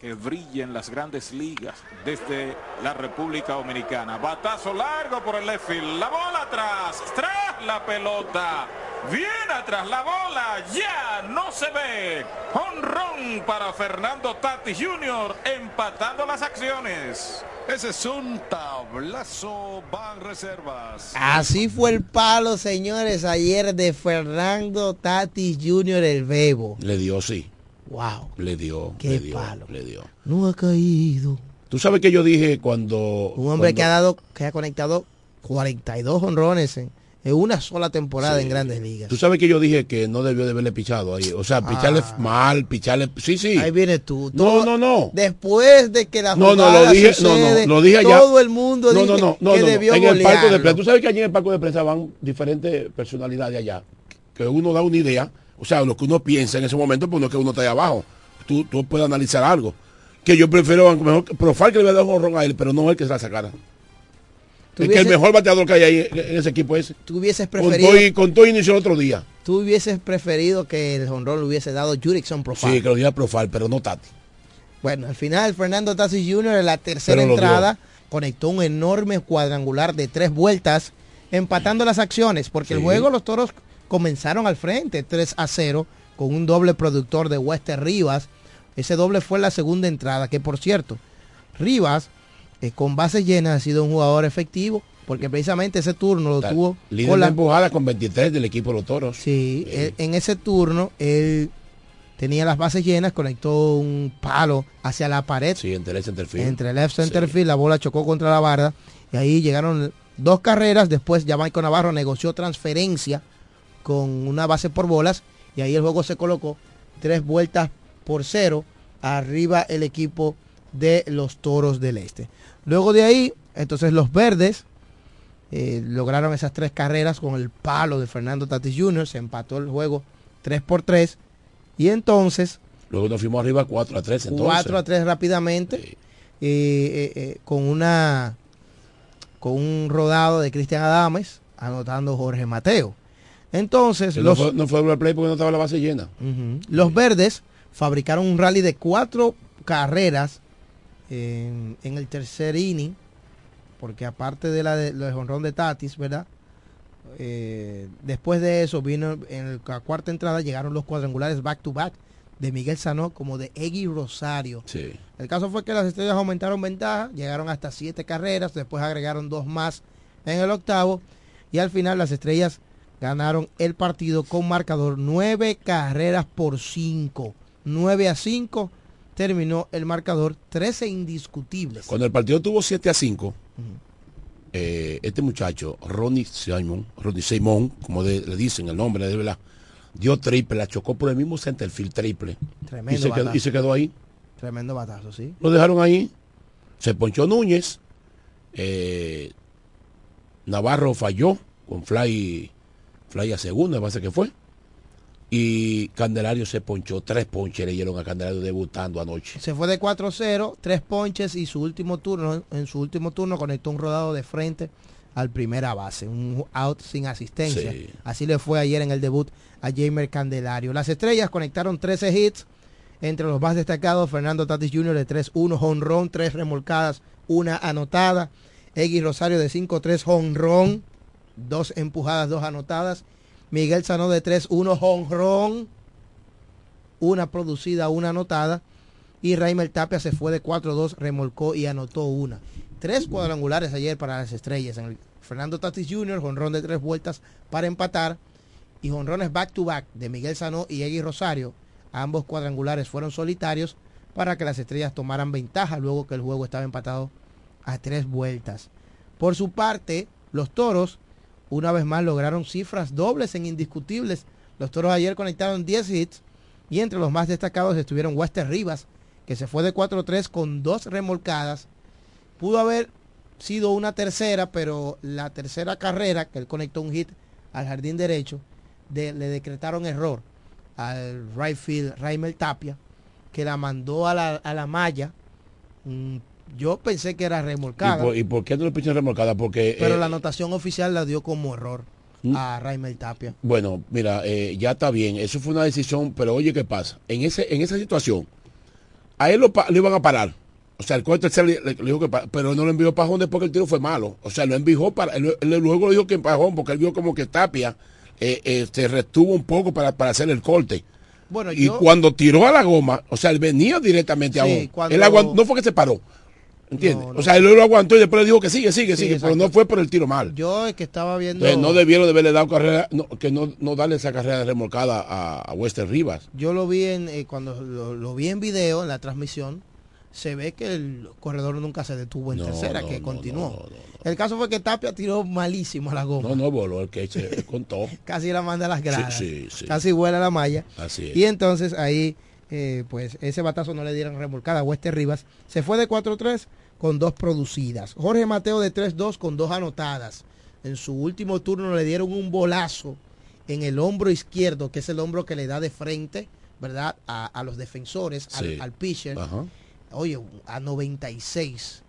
que brille en las grandes ligas desde la República Dominicana. Batazo largo por el left field. La bola atrás. Strike. la pelota. Viene atrás la bola, ya no se ve. Honrón para Fernando Tati Jr. empatando las acciones. Ese es un tablazo van reservas. Así fue el palo, señores, ayer de Fernando Tatis Jr. el Bebo. Le dio, sí. Wow. Le dio, Qué le dio, palo. le dio. No ha caído. Tú sabes que yo dije cuando... Un hombre cuando- que ha dado, que ha conectado 42 honrones en, en una sola temporada en grandes ligas. Tú sabes que yo dije que no debió de haberle pichado ahí. O sea, picharle Ah. mal, picharle... Sí, sí. Ahí vienes tú. No, Todo- no, no. Después de que la No, no, lo dije, no, sucede, no, lo dije allá. Todo el mundo no, dice no, no, no, que no, no. debió En el palco de prensa. Tú sabes que allí en el palco de prensa van diferentes personalidades allá. Que uno da una idea. O sea, lo que uno piensa en ese momento, pues no es que uno está ahí abajo. Tú, tú puedes analizar algo. Que yo prefiero, mejor, Profal que le voy a dar un honrón a él, pero no el que se la sacara. Es que el mejor bateador que hay ahí en ese equipo es. Tú hubieses Con preferido, todo, con todo inicio el otro día. tú hubieses preferido que el honrón lo hubiese dado Jurickson Profile. Sí, que lo diera Profal, pero no Tati. Bueno, al final Fernando Tatis Jr. en la tercera entrada conectó un enorme cuadrangular de tres vueltas, empatando las acciones, porque el Sí. juego los toros comenzaron al frente 3 a 0 con un doble productor de Wester Rivas. Ese doble fue la segunda entrada, que por cierto, Rivas eh, con bases llenas ha sido un jugador efectivo, porque precisamente ese turno lo tuvo Líder con la, empujada con 23 del equipo de los toros. Sí, él- en ese turno él tenía las bases llenas, conectó un palo hacia la pared. Sí, entre el center field. Entre el left center field, la bola chocó contra la barda y ahí llegaron dos carreras. Después Jamaico Navarro negoció transferencia con una base por bolas y ahí el juego se colocó tres vueltas por cero arriba el equipo de los Toros del Este. Luego de ahí, entonces los verdes eh, lograron esas tres carreras con el palo de Fernando Tatis Jr. Se empató el juego 3 por 3 y entonces Luego nos fuimos arriba 4 a 3 entonces. 4 a 3 rápidamente eh, eh, eh, con una con un rodado de Cristian Adames anotando Jorge Mateo entonces los, no, fue, no fue play porque no estaba la base llena. Los verdes fabricaron un rally de cuatro carreras en, en el tercer inning porque aparte de la de, del jonrón de Tatis verdad Eh, después de eso vino en la cuarta entrada llegaron los cuadrangulares back to back de Miguel Sanó como de Eggy Rosario Sí. el caso fue que las estrellas aumentaron ventaja, llegaron hasta siete carreras, después agregaron dos más en el octavo y al final las estrellas ganaron el partido con marcador nueve carreras por cinco. 9 a 5 terminó el marcador 13 indiscutibles. Cuando el partido tuvo 7 a 5, eh, este muchacho, Ronnie Simon, Ronnie Simon, como de- le dicen el nombre de verdad, dio triple, la chocó por el mismo centerfield triple. Tremendo Y se, quedó, y se quedó ahí. Tremendo batazo, ¿sí? Lo dejaron ahí. Se ponchó Núñez. eh, Navarro falló con fly, fly a segunda, parece que fue. Y Candelario se ponchó. Tres ponches le dieron a Candelario debutando anoche. Se fue de 4-0, tres ponches y su último turno, en su último turno conectó un rodado de frente al primera base, un out sin asistencia. Sí. Así le fue ayer en el debut a Jamer Candelario. Las estrellas conectaron 13 hits, entre los más destacados Fernando Tatis Jr. de 3-1, honrón, 3 remolcadas, una anotada. Eggy Rosario de 5-3, honrón, dos empujadas, dos anotadas. Miguel Sanó de 3-1, honrón, una producida, una anotada. Y Raimel Tapia se fue de 4-2, remolcó y anotó una. Tres cuadrangulares ayer para las estrellas. Fernando Tatis Jr., jonrón de tres vueltas para empatar. Y jonrones back to back de Miguel Sanó y Eggy Rosario. Ambos cuadrangulares fueron solitarios para que las estrellas tomaran ventaja luego que el juego estaba empatado a tres vueltas. Por su parte, los toros una vez más lograron cifras dobles en indiscutibles. Los toros ayer conectaron 10 hits y entre los más destacados estuvieron Wester Rivas, que se fue de 4-3 con dos remolcadas. Pudo haber sido una tercera, pero la tercera carrera, que él conectó un hit al jardín derecho, de- le decretaron error al right field Raimel Tapia, que la mandó a la, a la malla. Yo pensé que era ¿Y remolcada. por, y por qué no le pichan remolcada? Porque Pero eh, la anotación oficial la dio como error ¿Mm? a Raimel Tapia. Bueno, mira, eh, ya está bien. Eso fue una decisión, pero oye, ¿qué pasa? En ese, en esa situación, a él lo, lo iban a parar. O sea, el coge tercero le, le- dijo que pero no lo envió Pajón después que el tiro fue malo. O sea, lo envió para, él, él luego le dijo que en Pajón, porque él vio como que Tapia eh, eh, se retuvo un poco para, para hacer el corte. Bueno, y yo- cuando tiró a la goma, o sea, él venía directamente a uno. cuando- Él aguantó, no fue que se paró. ¿Entiendes? No, no. O sea, él lo aguantó y después le dijo que sigue, sigue, Sí, sigue, pero no fue por el tiro mal. Yo es que estaba viendo. Entonces, no debieron de haberle dado carrera, no, que no, no darle esa carrera remolcada a, a Wester Rivas. Yo lo vi en eh, cuando lo, lo vi en video en la transmisión. Se ve que el corredor nunca se detuvo en tercera, que continuó. El caso fue que Tapia tiró malísimo a la goma. No, no voló, el que se contó. Casi la manda a las gradas. Sí, sí. Casi vuela la malla. Así es. Y entonces ahí, eh, pues ese batazo no le dieron remolcada a Wester Rivas. Se fue de 4-3 con dos producidas. Jorge Mateo de 3-2 con dos anotadas. En su último turno le dieron un bolazo en el hombro izquierdo, que es el hombro que le da de frente, ¿verdad? A, a los defensores, al- Sí. al, pitcher. Ajá. Oye, a 96.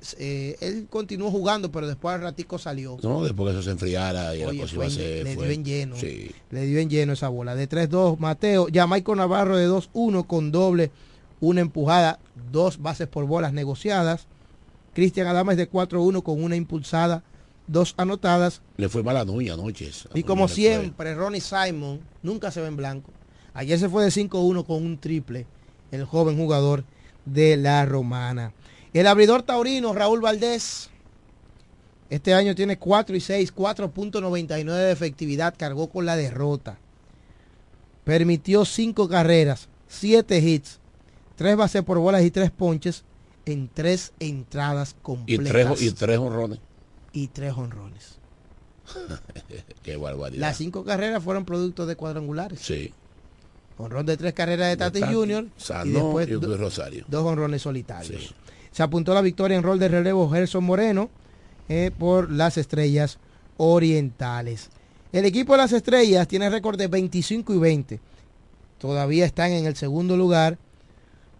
Es, eh, él continuó jugando, pero después al ratico salió. No, después que eso se enfriara y Oye, la cosa iba a en- ser. le fue- dio en lleno. Sí. Le dio en lleno esa bola. De 3-2, Mateo. Ya Michael Navarro de 2-1 con doble, una empujada, dos bases por bolas negociadas. Cristian Adames de 4-1 con una impulsada, dos anotadas. Le fue mal a Nuña anoche. Y como siempre, Ronnie Simon nunca se ve en blanco. Ayer se fue de 5-1 con un triple, el joven jugador de la Romana. El abridor taurino, Raúl Valdés, este año tiene 4 y 6, 4.99 de efectividad, cargó con la derrota. Permitió 5 carreras, 7 hits, 3 bases por bolas y 3 ponches en 3 entradas Y completas. tres, y tres honrones. y 3 honrones. Qué barbaridad. Las 5 carreras fueron producto de cuadrangulares. Sí. Honrón de tres carreras de Tati Tati, Junior Sanó y después y do- Rosario. dos honrones solitarios. Se apuntó la victoria en rol de relevo Gerson Moreno eh, por las estrellas orientales. El equipo de las estrellas tiene récord de 25 y 20. Todavía están en el segundo lugar.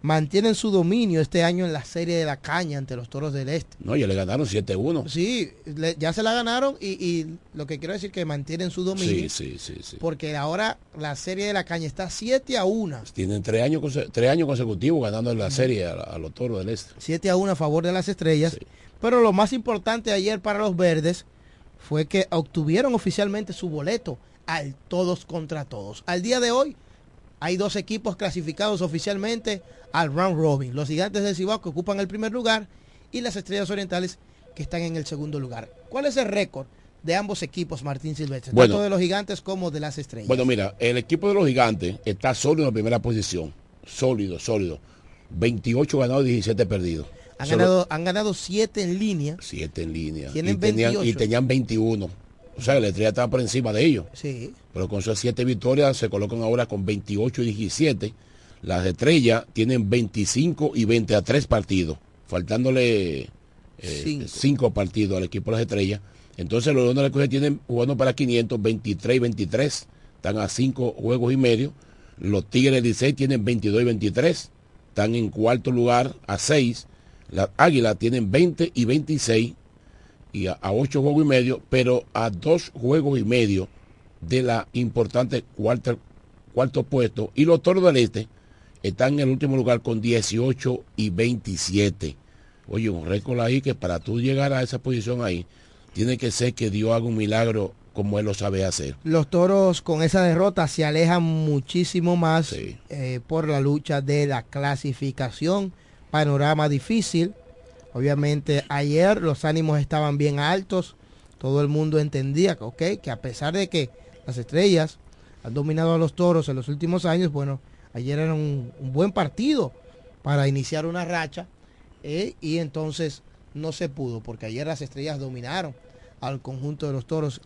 Mantienen su dominio este año en la serie de la caña ante los toros del este. No, ya le ganaron 7-1. Sí, le- ya se la ganaron y, y lo que quiero decir que mantienen su dominio. Sí, sí, sí, sí. Porque ahora la serie de la caña está 7 a 1. Tienen tres años, tres años consecutivos ganando la serie a, a los toros del este. 7 a 1 a favor de las estrellas. Pero lo más importante ayer para los verdes fue que obtuvieron oficialmente su boleto al todos contra todos. Al día de hoy hay dos equipos clasificados oficialmente al round robin. Los gigantes del Cibao que ocupan el primer lugar y las estrellas orientales que están en el segundo lugar. ¿Cuál es el récord de ambos equipos, Martín Silvestre? Bueno. Tanto de los gigantes como de las estrellas. Bueno, mira, el equipo de los gigantes está sólido en la primera posición. Sólido, sólido. 28 ganados y 17 perdidos. han, Solo ganado, han ganado 7 en línea. siete en línea. Y, tenían, y 28. tenían 21. O sea, la estrella estaba por encima de ellos. Sí. Pero con sus siete victorias se colocan ahora con 28 y 17. Las estrellas tienen 25 y 20 a tres partidos, faltándole eh, Cinco. cinco partidos al equipo de las estrellas. Entonces los Leones de la Escogia tienen jugando para 500, 23 y 23. Están a cinco juegos y medio. Los Tigres del 16 tienen 22 y 23. Están en cuarto lugar a 6. Las Águilas tienen 20 y 26 y a, a ocho juegos y medio, pero a dos juegos y medio de la importante cuarta, cuarto puesto. Y los Toros del Este están en el último lugar con 18 y 27. Oye, un récord ahí que para tú llegar a esa posición ahí, tiene que ser que Dios haga un milagro como Él lo sabe hacer. Los toros con esa derrota se alejan muchísimo más eh, por la lucha de la clasificación. Panorama difícil. Obviamente ayer los ánimos estaban bien altos. Todo el mundo entendía que, ok, que a pesar de que las estrellas han dominado a los toros en los últimos años, bueno, ayer era un, un buen partido para iniciar una racha. eh, y entonces no se pudo porque ayer las estrellas dominaron al conjunto de los toros.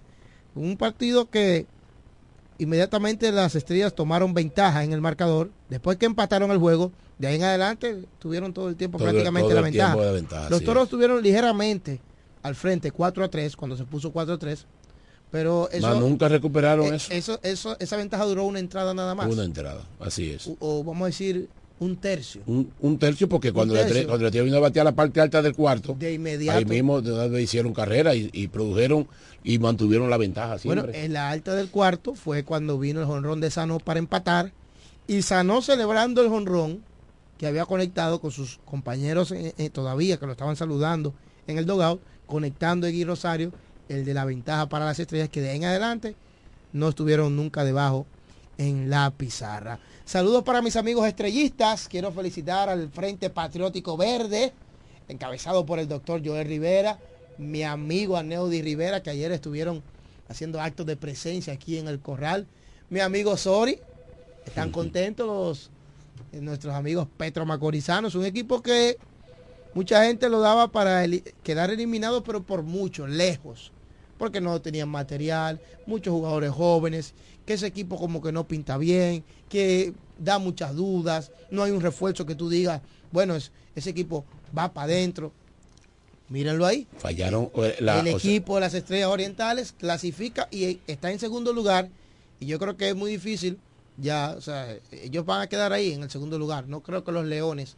Un partido que inmediatamente las estrellas tomaron ventaja en el marcador. Después que empataron el juego, de ahí en adelante tuvieron todo el tiempo Todo prácticamente todo la ventaja. tiempo de ventaja, los toros es. estuvieron ligeramente al frente 4 a 3 cuando se puso 4 a 3. Pero eso, Mas nunca recuperaron eh, eso. eso, eso- esa ventaja duró una entrada nada más. Una entrada, así es. O, o vamos a decir un tercio. Un, un tercio porque cuando, tercio. La, estrella- cuando estrella vino a batear la parte alta del cuarto, De inmediato. ahí mismo de hicieron carrera y, y produjeron y mantuvieron la ventaja siempre. Bueno, en la alta del cuarto fue cuando vino el jonrón de Sanó para empatar. Y Sanó celebrando el jonrón que había conectado con sus compañeros eh, eh, todavía que lo estaban saludando en el dogout, conectando Egui Rosario, el de la ventaja para las estrellas, que de ahí en adelante no estuvieron nunca debajo en la pizarra. Saludos para mis amigos estrellistas. Quiero felicitar al Frente Patriótico Verde, encabezado por el doctor Joel Rivera, mi amigo Aneudi Rivera, que ayer estuvieron haciendo actos de presencia aquí en el corral. Mi amigo Sori, están contentos los, eh, nuestros amigos Petro Macorizanos, un equipo que mucha gente lo daba para quedar eliminado, pero por mucho, lejos, porque no tenían material, muchos jugadores jóvenes, que ese equipo como que no pinta bien, que da muchas dudas, no hay un refuerzo que tú digas, bueno, es- ese equipo va para adentro. Mírenlo ahí. Fallaron la, el o sea, equipo de las Estrellas Orientales clasifica y está en segundo lugar. Y yo creo que es muy difícil ya, o sea, ellos van a quedar ahí en el segundo lugar. No creo que los Leones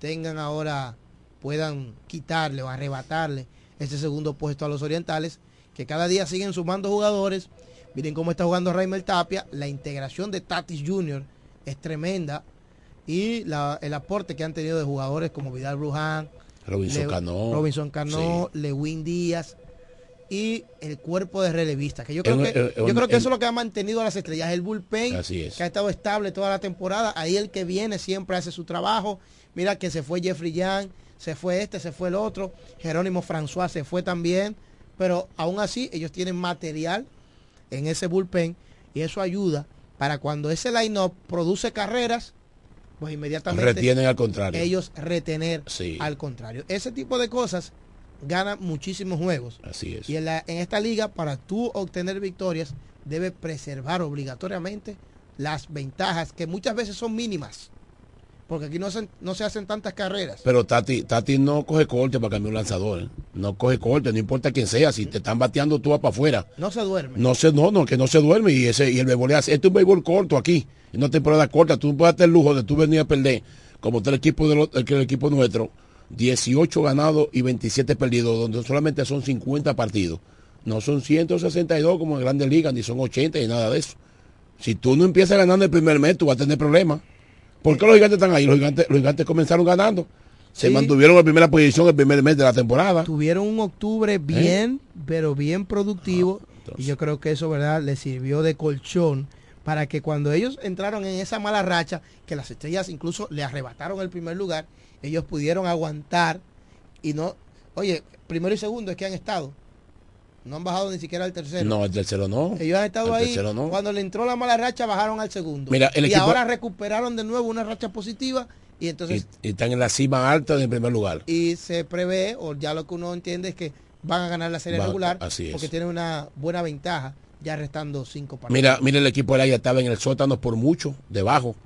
tengan ahora, puedan quitarle o arrebatarle ese segundo puesto a los Orientales, que cada día siguen sumando jugadores. Miren cómo está jugando Raimel Tapia. La integración de Tatis Jr. es tremenda. Y la- el aporte que han tenido de jugadores como Vidal Bruján, Robinson Le- Cano. Robinson Cano, Lewin Díaz y el cuerpo de relevistas. Que yo creo que, yo creo que eso es lo que ha mantenido a las estrellas. El bullpen, Así es. que ha estado estable toda la temporada. Ahí el que viene siempre hace su trabajo. Mira que se fue Jeffrey Young, se fue este, se fue el otro. Jerónimo François se fue también. Pero aún así ellos tienen material en ese bullpen y eso ayuda para cuando ese line-up produce carreras, pues inmediatamente Retienen al contrario. ellos retener Sí. al contrario. Ese tipo de cosas ganan muchísimos juegos. Así es. Y en, la- en esta liga, para tú obtener victorias, debes preservar obligatoriamente las ventajas que muchas veces son mínimas. Porque aquí no, hacen- no se hacen tantas carreras. Pero Tati, Tati no coge corte para cambiar un lanzador. ¿eh? No coge corte, no importa quién sea. Si te están bateando, tú vas para afuera. No se duerme. No se, no, no, que no se duerme. Y ese, y el béisbol es, este es un béisbol corto aquí. Y no temporada corta. Tú no puedes darte el lujo de tú venir a perder, como está el equipo de lo- el, el equipo nuestro, 18 ganados y 27 perdidos, donde solamente son 50 partidos. No son 162 como en grandes ligas, ni son 80 y nada de eso. Si tú no empiezas ganando el primer mes, tú vas a tener problemas. ¿Por qué los gigantes están ahí? Los gigantes, los gigantes comenzaron ganando. Se Sí. mantuvieron en primera posición el primer mes de la temporada. Tuvieron un ¿Eh? octubre bien, pero bien productivo. y yo creo que eso, ¿verdad? Les sirvió de colchón para que cuando ellos entraron en esa mala racha, que las estrellas incluso le arrebataron el primer lugar, ellos pudieron aguantar y no, oye, primero y segundo es que han estado. No han bajado ni siquiera al tercero. No, el tercero no. Ellos han estado El ahí. tercero no. Cuando le entró la mala racha, bajaron al segundo. Mira, el y equipo- ahora recuperaron de nuevo una racha positiva y entonces Y, y están en la cima alta del primer lugar. y se prevé, o ya lo que uno entiende es que van a ganar la serie Va- regular así es. porque tienen una buena ventaja ya restando cinco partidos. Mira, mira el equipo del Águila estaba en el sótano por mucho, debajo.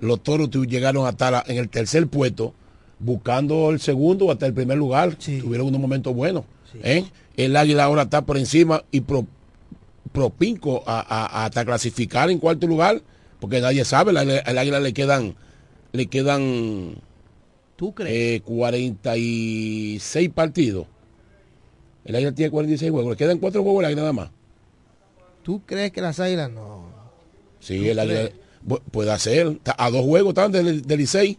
Los toros llegaron hasta la- en el tercer puesto, buscando el segundo o hasta el primer lugar. Tuvieron unos momentos buenos. ¿Eh? El Águila ahora está por encima y pro, propinco a, a- a hasta clasificar en cuarto lugar, porque nadie sabe, el Águila, el Águila le quedan, le quedan ¿Tú eh, 46 partidos. El Águila tiene 46 juegos, le quedan cuatro juegos al Águila nada más. ¿Tú crees que las águilas no? Sí, ¿Tú el Águila crees? puede hacer. A dos juegos están del, del Licey.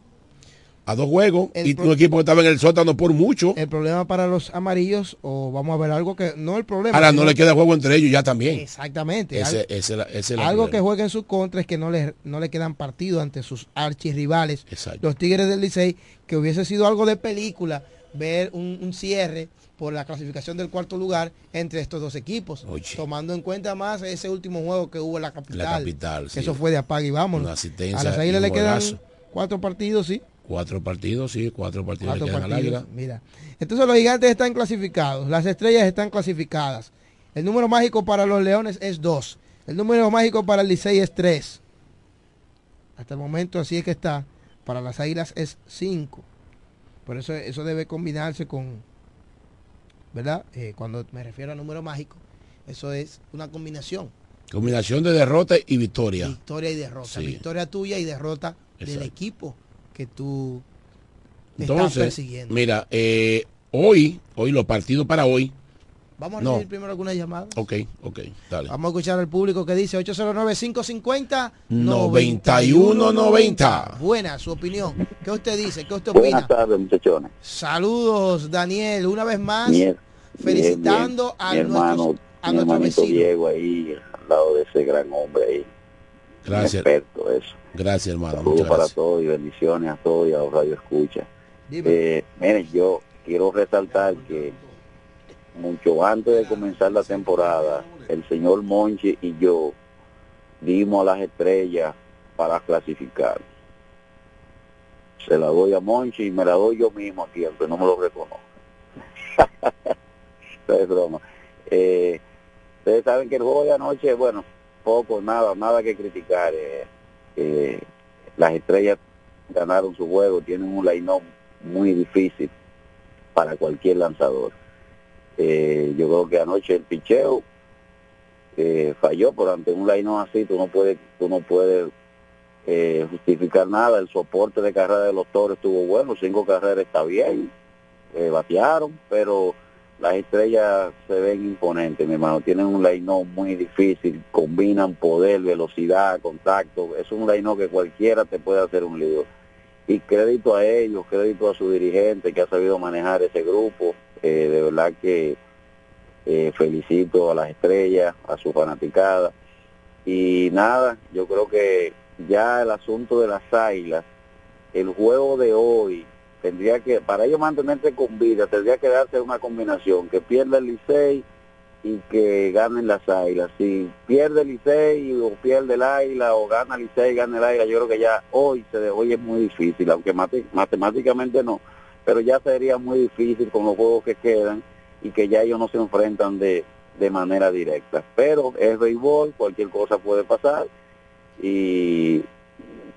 A dos juegos. El y un equipo que estaba en el sótano por mucho. El problema para los amarillos, o vamos a ver algo que no el problema. Ahora no le queda juego entre ellos ya también. Exactamente. Ese, la- algo que juega en su contra es que no le, no le quedan partidos ante sus archirrivales, Exacto. los Tigres del Licey, que hubiese sido algo de película ver un, un cierre por la clasificación del cuarto lugar entre estos dos equipos, tomando en cuenta más ese último juego que hubo en la capital. La capital, que sí. Eso fue de apague y vámonos. Una asistencia A las águilas le quedan cuatro partidos, sí. Cuatro partidos, sí, cuatro partidos Cuatro partidos, Águila. Mira. Entonces los gigantes están clasificados, las estrellas están clasificadas. El número mágico para los leones es 2. El número mágico para el Licey es 3. Hasta el momento así es que está. Para las águilas es 5. Por eso eso debe combinarse con, ¿verdad? Eh, cuando me refiero a número mágico, eso es una combinación. Combinación de derrota y victoria. Victoria y derrota. Sí. Victoria tuya y derrota del equipo que tú estás Entonces, persiguiendo. mira, eh, hoy, hoy los partidos para hoy, Vamos a No. recibir primero algunas llamadas. Ok, ok, dale. Vamos a escuchar al público que dice 809-550 9190. Buena, su opinión. ¿Qué usted dice? ¿Qué usted opina? Buenas tardes, muchachones. Saludos, Daniel. Una vez más, Mi, felicitando mi, a mi hermano, nuestros- a mi nuestro hermanito vecino. Diego ahí, al lado de ese gran hombre ahí. Gracias. experto, eso. Gracias, hermano. Saludos para gracias. todos y bendiciones a todos y a los radio escucha. Dime. Eh, miren, yo quiero resaltar que mucho antes de comenzar la temporada, el señor Monchi y yo dimos a las estrellas para clasificar. Se la doy a Monchi y me la doy yo mismo aquí, aunque no me lo reconozco. No es broma. Eh, ustedes saben que el juego de anoche, bueno, poco, nada, nada que criticar. eh, eh, las estrellas ganaron su juego, tienen un line muy difícil para cualquier lanzador. Eh, yo creo que anoche el picheo eh, falló, pero ante un line así tú no puedes, tú no puedes eh, justificar nada. El soporte de carrera de los toros estuvo bueno, cinco carreras está bien, batearon, pero las estrellas se ven imponentes, mi hermano. Tienen un line muy difícil, combinan poder, velocidad, contacto. Es un line que cualquiera te puede hacer un lío. Y crédito a ellos, crédito a su dirigente que ha sabido manejar ese grupo. Eh, de verdad que eh, felicito a las estrellas, a su fanaticada. Y nada, yo creo que ya el asunto de las águilas, el juego de hoy, tendría que, para ellos mantenerse con vida, tendría que darse una combinación, que pierda el Licey y que ganen las águilas. Si pierde el Licey o pierde el águila o gana el Licey y gana el águila, yo creo que ya hoy se hoy es muy difícil, aunque mate- matemáticamente no, pero ya sería muy difícil con los juegos que quedan y que ya ellos no se enfrentan de, de manera directa. Pero es béisbol, cualquier cosa puede pasar y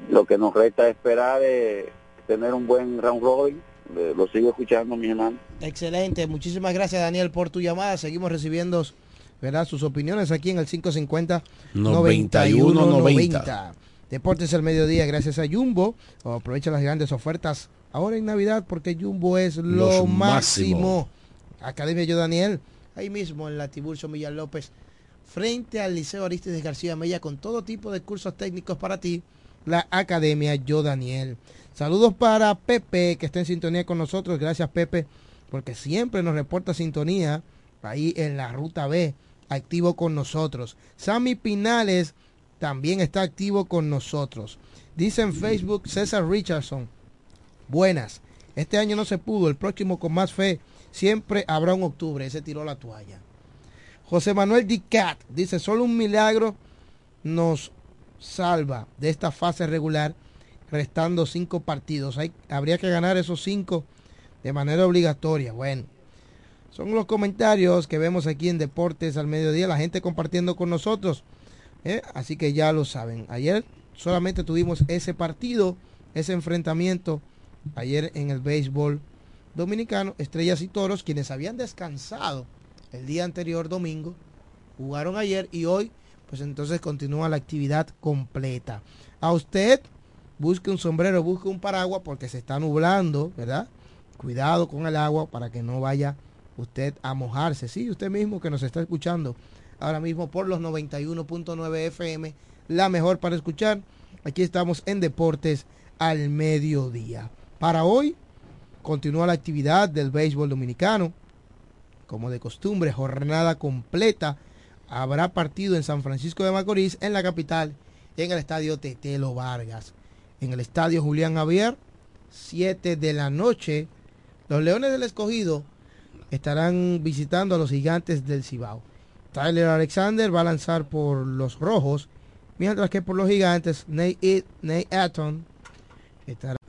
lo que nos resta es esperar es tener un buen round robin. Eh, Lo sigo escuchando, mi hermano. Excelente, muchísimas gracias Daniel por tu llamada. Seguimos recibiendo ¿verdad? sus opiniones aquí en el 550 9190. Deportes al mediodía, gracias a Jumbo. Aprovecha las grandes ofertas ahora en Navidad porque Jumbo es lo Los máximo. máximo. Academia Yo Daniel, ahí mismo en la Tiburcio Millán López, frente al Liceo Aristides García Mella con todo tipo de cursos técnicos para ti. La Academia Yo Daniel. Saludos para Pepe, que está en sintonía con nosotros. Gracias, Pepe, porque siempre nos reporta sintonía ahí en la ruta B, activo con nosotros. Sammy Pinales también está activo con nosotros. Dice en Facebook César Richardson. Buenas. Este año no se pudo, el próximo con más fe. Siempre habrá un octubre. Ese tiró la toalla. José Manuel Dicat dice, solo un milagro nos salva de esta fase regular, restando cinco partidos. Habría que ganar esos cinco de manera obligatoria. Bueno, son los comentarios que vemos aquí en Deportes al Mediodía, la gente compartiendo con nosotros. ¿eh? Así que ya lo saben. Ayer solamente tuvimos ese partido, ese enfrentamiento, ayer en el béisbol dominicano, Estrellas y Toros, quienes habían descansado el día anterior domingo, jugaron ayer y hoy, pues entonces continúa la actividad completa. A usted, busque un sombrero, busque un paraguas porque se está nublando, ¿verdad? Cuidado con el agua para que no vaya usted a mojarse. Sí, usted mismo que nos está escuchando ahora mismo por los 91.9 FM, la mejor para escuchar. Aquí estamos en Deportes al mediodía. Para hoy continúa la actividad del béisbol dominicano. Como de costumbre, jornada completa. Habrá partido en San Francisco de Macorís, en la capital, en el estadio Tetelo Vargas. En el estadio Julián Javier, 7 de la noche. Los Leones del Escogido estarán visitando a los gigantes del Cibao. Tyler Alexander va a lanzar por los rojos, mientras que por los gigantes, Nate, Nate Atton estará